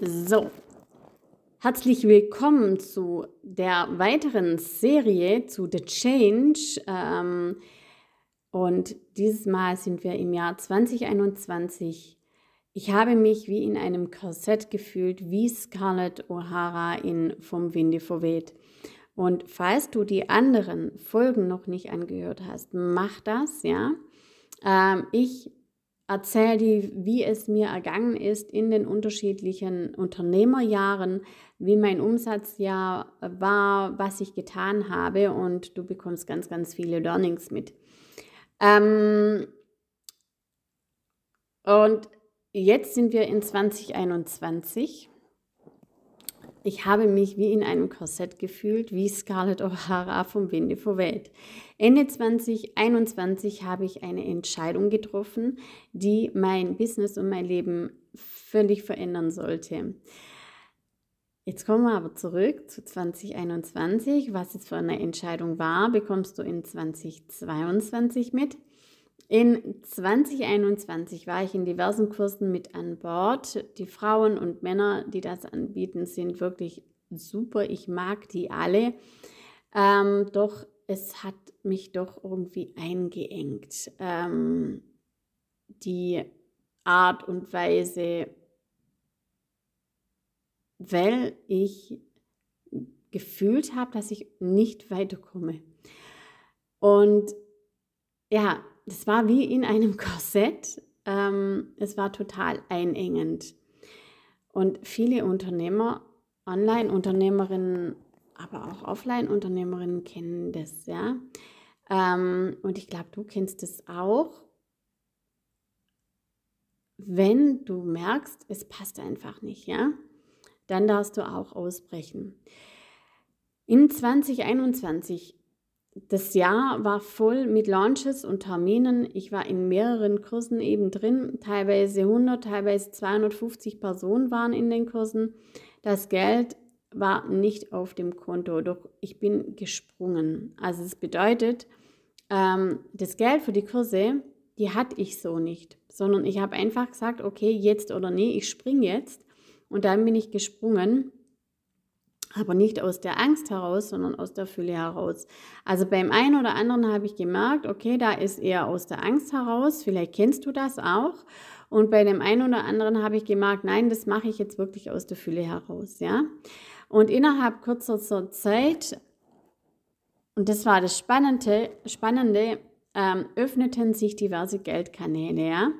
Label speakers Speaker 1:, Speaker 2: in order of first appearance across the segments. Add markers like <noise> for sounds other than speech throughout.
Speaker 1: So, herzlich willkommen zu der weiteren Serie zu The Change. Ähm, und dieses Mal sind wir im Jahr 2021. Ich habe mich wie in einem Korsett gefühlt, wie Scarlett O'Hara in Vom Winde verweht. Und falls du die anderen Folgen noch nicht angehört hast, mach das, ja. Ähm, ich erzähle dir, wie es mir ergangen ist in den unterschiedlichen Unternehmerjahren, wie mein Umsatzjahr war, was ich getan habe und du bekommst ganz, ganz viele Learnings mit. Ähm und jetzt sind wir in 2021 ich habe mich wie in einem Korsett gefühlt, wie Scarlett O'Hara vom Winde verweht. Ende 2021 habe ich eine Entscheidung getroffen, die mein Business und mein Leben völlig verändern sollte. Jetzt kommen wir aber zurück zu 2021. Was es für eine Entscheidung war, bekommst du in 2022 mit. In 2021 war ich in diversen Kursen mit an Bord. Die Frauen und Männer, die das anbieten, sind wirklich super. Ich mag die alle. Ähm, doch es hat mich doch irgendwie eingeengt. Ähm, die Art und Weise, weil ich gefühlt habe, dass ich nicht weiterkomme. Und ja, das war wie in einem <laughs> Korsett. Ähm, es war total einengend. Und viele Unternehmer, Online-Unternehmerinnen, aber auch Offline-Unternehmerinnen kennen das, ja. Ähm, und ich glaube, du kennst es auch. Wenn du merkst, es passt einfach nicht, ja, dann darfst du auch ausbrechen. In 2021 das Jahr war voll mit Launches und Terminen. Ich war in mehreren Kursen eben drin. Teilweise 100, teilweise 250 Personen waren in den Kursen. Das Geld war nicht auf dem Konto, doch ich bin gesprungen. Also es bedeutet, ähm, das Geld für die Kurse, die hatte ich so nicht, sondern ich habe einfach gesagt, okay, jetzt oder nee, ich springe jetzt. Und dann bin ich gesprungen aber nicht aus der Angst heraus, sondern aus der Fülle heraus. Also beim einen oder anderen habe ich gemerkt, okay, da ist eher aus der Angst heraus, vielleicht kennst du das auch. Und bei dem einen oder anderen habe ich gemerkt, nein, das mache ich jetzt wirklich aus der Fülle heraus, ja. Und innerhalb kurzer Zeit, und das war das Spannende, Spannende ähm, öffneten sich diverse Geldkanäle, ja.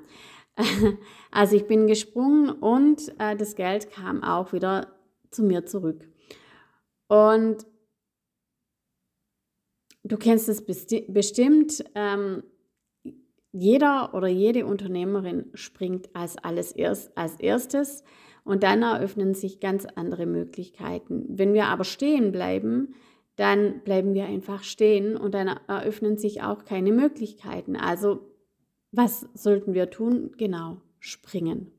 Speaker 1: <laughs> Also ich bin gesprungen und äh, das Geld kam auch wieder zu mir zurück. Und du kennst es bestimmt, ähm, jeder oder jede Unternehmerin springt als alles erst, als erstes und dann eröffnen sich ganz andere Möglichkeiten. Wenn wir aber stehen bleiben, dann bleiben wir einfach stehen und dann eröffnen sich auch keine Möglichkeiten. Also was sollten wir tun? Genau, springen.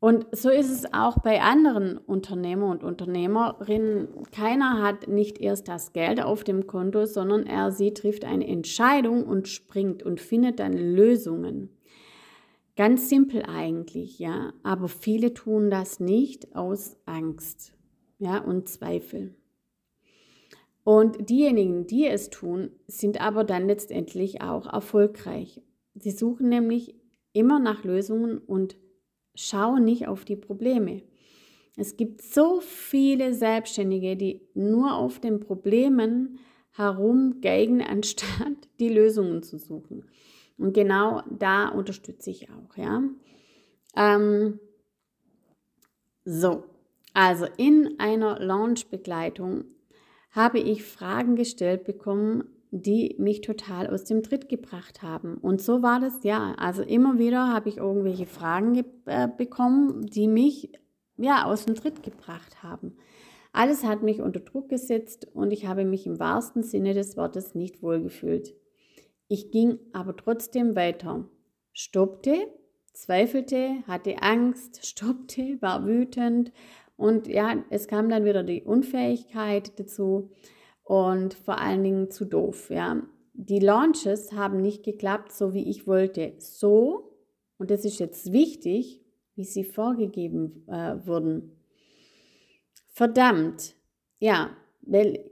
Speaker 1: Und so ist es auch bei anderen Unternehmer und Unternehmerinnen. Keiner hat nicht erst das Geld auf dem Konto, sondern er, sie trifft eine Entscheidung und springt und findet dann Lösungen. Ganz simpel eigentlich, ja. Aber viele tun das nicht aus Angst, ja, und Zweifel. Und diejenigen, die es tun, sind aber dann letztendlich auch erfolgreich. Sie suchen nämlich immer nach Lösungen und Schau nicht auf die Probleme. Es gibt so viele Selbstständige, die nur auf den Problemen herumgeigen, <laughs> anstatt die Lösungen zu suchen. Und genau da unterstütze ich auch, ja. Ähm, so, also in einer Launch-Begleitung habe ich Fragen gestellt bekommen, die mich total aus dem Tritt gebracht haben. Und so war das ja. Also immer wieder habe ich irgendwelche Fragen äh, bekommen, die mich ja aus dem Tritt gebracht haben. Alles hat mich unter Druck gesetzt und ich habe mich im wahrsten Sinne des Wortes nicht wohlgefühlt. Ich ging aber trotzdem weiter, stoppte, zweifelte, hatte Angst, <laughs> stoppte, war wütend und ja, es kam dann wieder die Unfähigkeit dazu und vor allen Dingen zu doof. Ja. Die Launches haben nicht geklappt, so wie ich wollte. So, und das ist jetzt wichtig, wie sie vorgegeben äh, wurden. Verdammt, ja, weil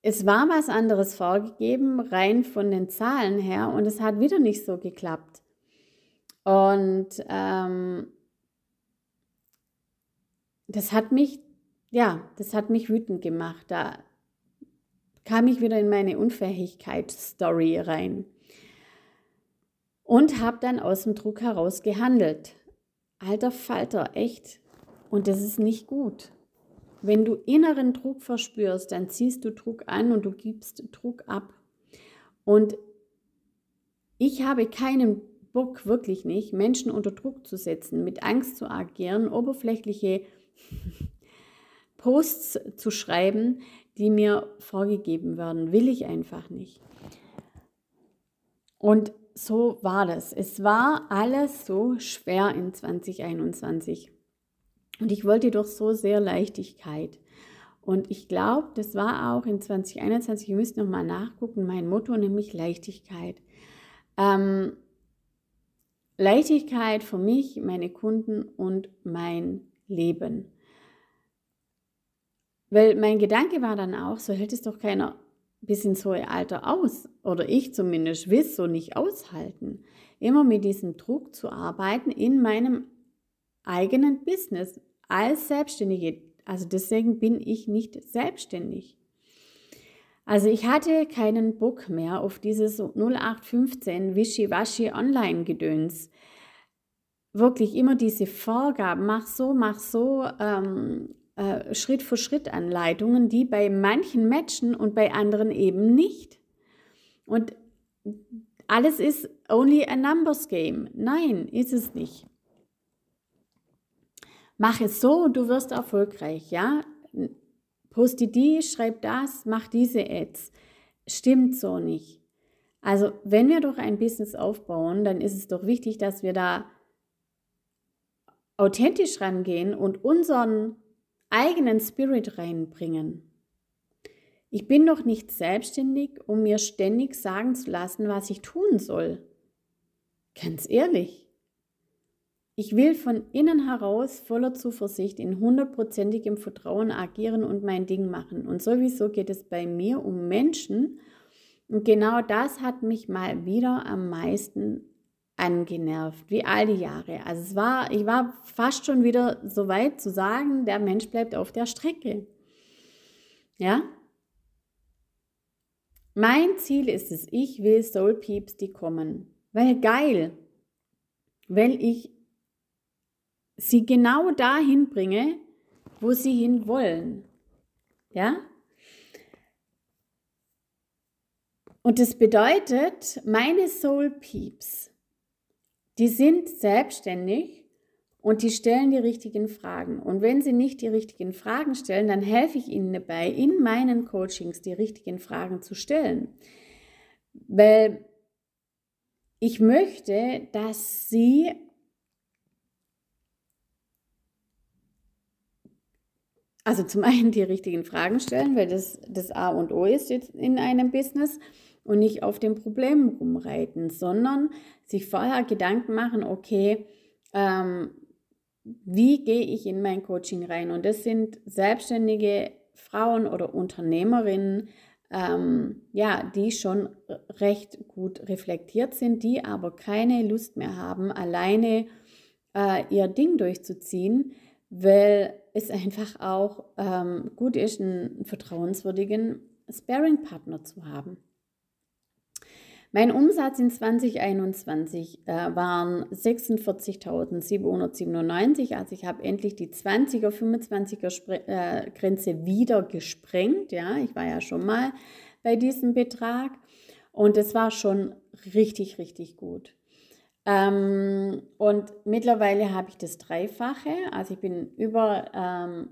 Speaker 1: es war was anderes vorgegeben, rein von den Zahlen her, und es hat wieder nicht so geklappt. Und ähm, das hat mich, ja, das hat mich wütend gemacht. Da kam ich wieder in meine Unfähigkeit-Story rein und habe dann aus dem Druck heraus gehandelt. Alter Falter, echt. Und das ist nicht gut. Wenn du inneren Druck verspürst, dann ziehst du Druck an und du gibst Druck ab. Und ich habe keinen Bock, wirklich nicht, Menschen unter Druck zu setzen, mit Angst zu agieren, oberflächliche <laughs> Posts zu schreiben, die mir vorgegeben werden. Will ich einfach nicht. Und so war das. Es war alles so schwer in 2021. Und ich wollte doch so sehr Leichtigkeit. Und ich glaube, das war auch in 2021, ihr müsst nochmal nachgucken, mein Motto, nämlich Leichtigkeit. Ähm, Leichtigkeit für mich, meine Kunden und mein Leben. Weil mein Gedanke war dann auch, so hält es doch keiner bis ins hohe Alter aus, oder ich zumindest, will es so nicht aushalten, immer mit diesem Druck zu arbeiten in meinem eigenen Business als Selbstständige. Also deswegen bin ich nicht selbstständig. Also ich hatte keinen Bock mehr auf dieses 0815 Wischiwaschi Online-Gedöns. Wirklich immer diese Vorgaben, mach so, mach so, ähm, äh, Schritt für Schritt Anleitungen, die bei manchen matchen und bei anderen eben nicht. Und alles ist only a numbers game. Nein, ist es nicht. Mach es so, du wirst erfolgreich, ja? Poste die, schreib das, mach diese Ads. Stimmt so nicht. Also, wenn wir doch ein Business aufbauen, dann ist es doch wichtig, dass wir da authentisch rangehen und unseren eigenen Spirit reinbringen. Ich bin doch nicht selbstständig, um mir ständig sagen zu lassen, was ich tun soll. Ganz ehrlich. Ich will von innen heraus voller Zuversicht in hundertprozentigem Vertrauen agieren und mein Ding machen. Und sowieso geht es bei mir um Menschen. Und genau das hat mich mal wieder am meisten angenervt, wie all die Jahre. Also es war, ich war fast schon wieder so weit zu sagen, der Mensch bleibt auf der Strecke. Ja? Mein Ziel ist es, ich will Soul Peeps, die kommen. Weil geil, weil ich sie genau dahin bringe, wo sie hin wollen. Ja? Und das bedeutet, meine Soul Peeps die sind selbstständig und die stellen die richtigen Fragen. Und wenn sie nicht die richtigen Fragen stellen, dann helfe ich ihnen dabei, in meinen Coachings die richtigen Fragen zu stellen. Weil ich möchte, dass sie also zum einen die richtigen Fragen stellen, weil das das A und O ist in einem Business und nicht auf den Problemen rumreiten, sondern sich vorher Gedanken machen, okay, ähm, wie gehe ich in mein Coaching rein? Und das sind selbstständige Frauen oder Unternehmerinnen, ähm, ja, die schon recht gut reflektiert sind, die aber keine Lust mehr haben, alleine äh, ihr Ding durchzuziehen, weil es <laughs> einfach auch ähm, gut ist, einen vertrauenswürdigen Sparing-Partner zu haben. Mein Umsatz in 2021 äh, waren 46.797, also ich habe endlich die 20er, 25er Spre äh, Grenze wieder gesprengt. Ja, ich war ja schon mal bei diesem Betrag und es war schon richtig, richtig gut. Ähm, und mittlerweile habe ich das Dreifache, also ich bin über ähm,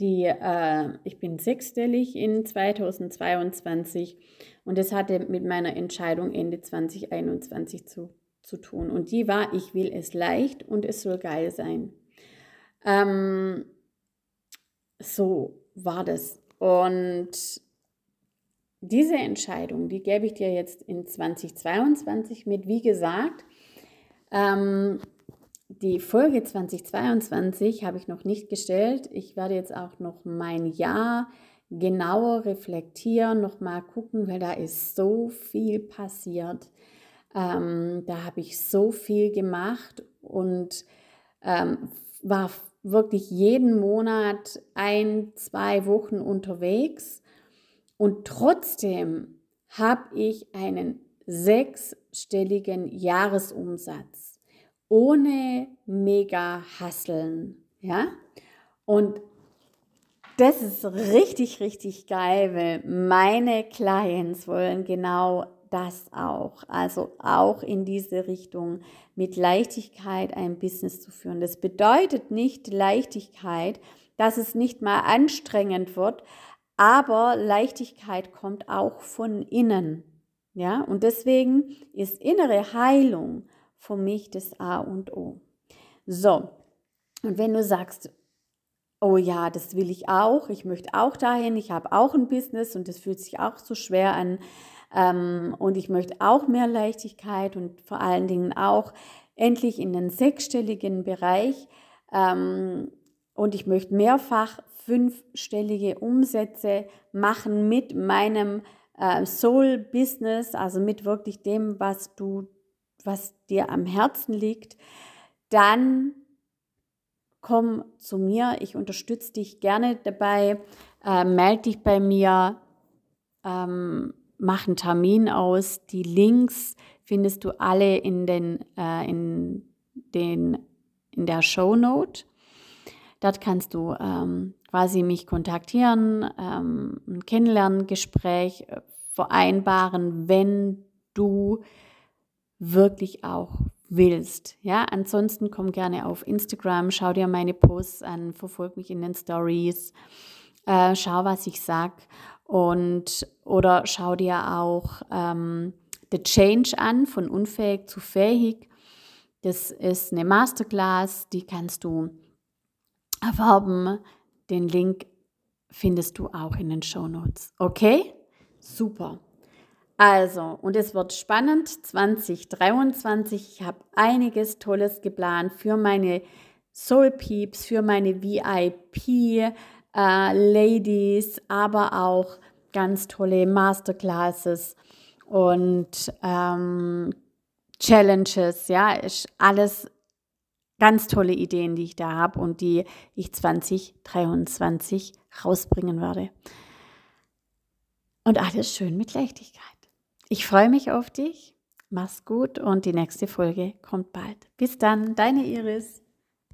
Speaker 1: die, äh, ich bin sechsstellig in 2022 und das hatte mit meiner Entscheidung Ende 2021 zu, zu tun. Und die war, ich will es leicht und es soll geil sein. Ähm, so war das. Und diese Entscheidung, die gebe ich dir jetzt in 2022 mit, wie gesagt, ähm, die Folge 2022 habe ich noch nicht gestellt. Ich werde jetzt auch noch mein Jahr genauer reflektieren, noch mal gucken, weil da ist so viel passiert. Ähm, da habe ich so viel gemacht und ähm, war wirklich jeden Monat ein, zwei Wochen unterwegs. Und trotzdem habe ich einen sechsstelligen Jahresumsatz ohne mega Hasseln. Ja? Und das ist richtig, richtig geil, weil meine Clients wollen genau das auch. Also auch in diese Richtung mit Leichtigkeit ein Business zu führen. Das bedeutet nicht Leichtigkeit, dass es nicht mal anstrengend wird, aber Leichtigkeit kommt auch von innen. Ja, und deswegen ist innere Heilung für mich das A und O. So, und wenn du sagst, oh ja, das will ich auch, ich möchte auch dahin, ich habe auch ein Business und das fühlt sich auch so schwer an ähm, und ich möchte auch mehr Leichtigkeit und vor allen Dingen auch endlich in den sechsstelligen Bereich ähm, und ich möchte mehrfach fünfstellige Umsätze machen mit meinem äh, Soul-Business, also mit wirklich dem, was du, was dir am Herzen liegt, dann komm zu mir, ich unterstütze dich gerne dabei, äh, melde dich bei mir, ähm, mach einen Termin aus. Die Links findest du alle in den, äh, in den in der Show Note. Dort kannst du ähm, quasi mich kontaktieren, ähm, ein Kennenlerngespräch äh, vereinbaren, wenn du wirklich auch willst. Ja, ansonsten komm gerne auf Instagram, schau dir meine Posts an, verfolg mich in den Stories, äh, schau, was ich sag und oder schau dir auch ähm, The Change an von unfähig zu fähig. Das ist eine Masterclass, die kannst du erwerben. Den Link findest du auch in den Show Notes. Okay? Super. Also, und es wird spannend 2023. Ich habe einiges Tolles geplant für meine Soul Peeps, für meine VIP äh, Ladies, aber auch ganz tolle Masterclasses und ähm, Challenges. Ja, ist alles ganz tolle Ideen, die ich da habe und die ich 2023 rausbringen werde. Und alles schön mit Leichtigkeit. Ich freue mich auf dich. Mach's gut und die nächste Folge kommt bald. Bis dann, deine Iris.